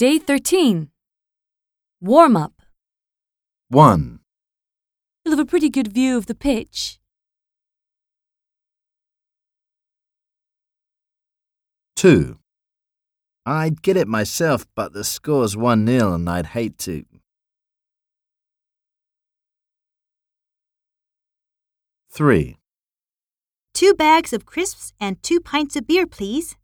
Day 13. Warm up. 1, You'll have a pretty good view of the pitch. 2, I'd get it myself, but the score's 1 0 and I'd hate to. 3, Two bags of crisps and two pints of beer, please.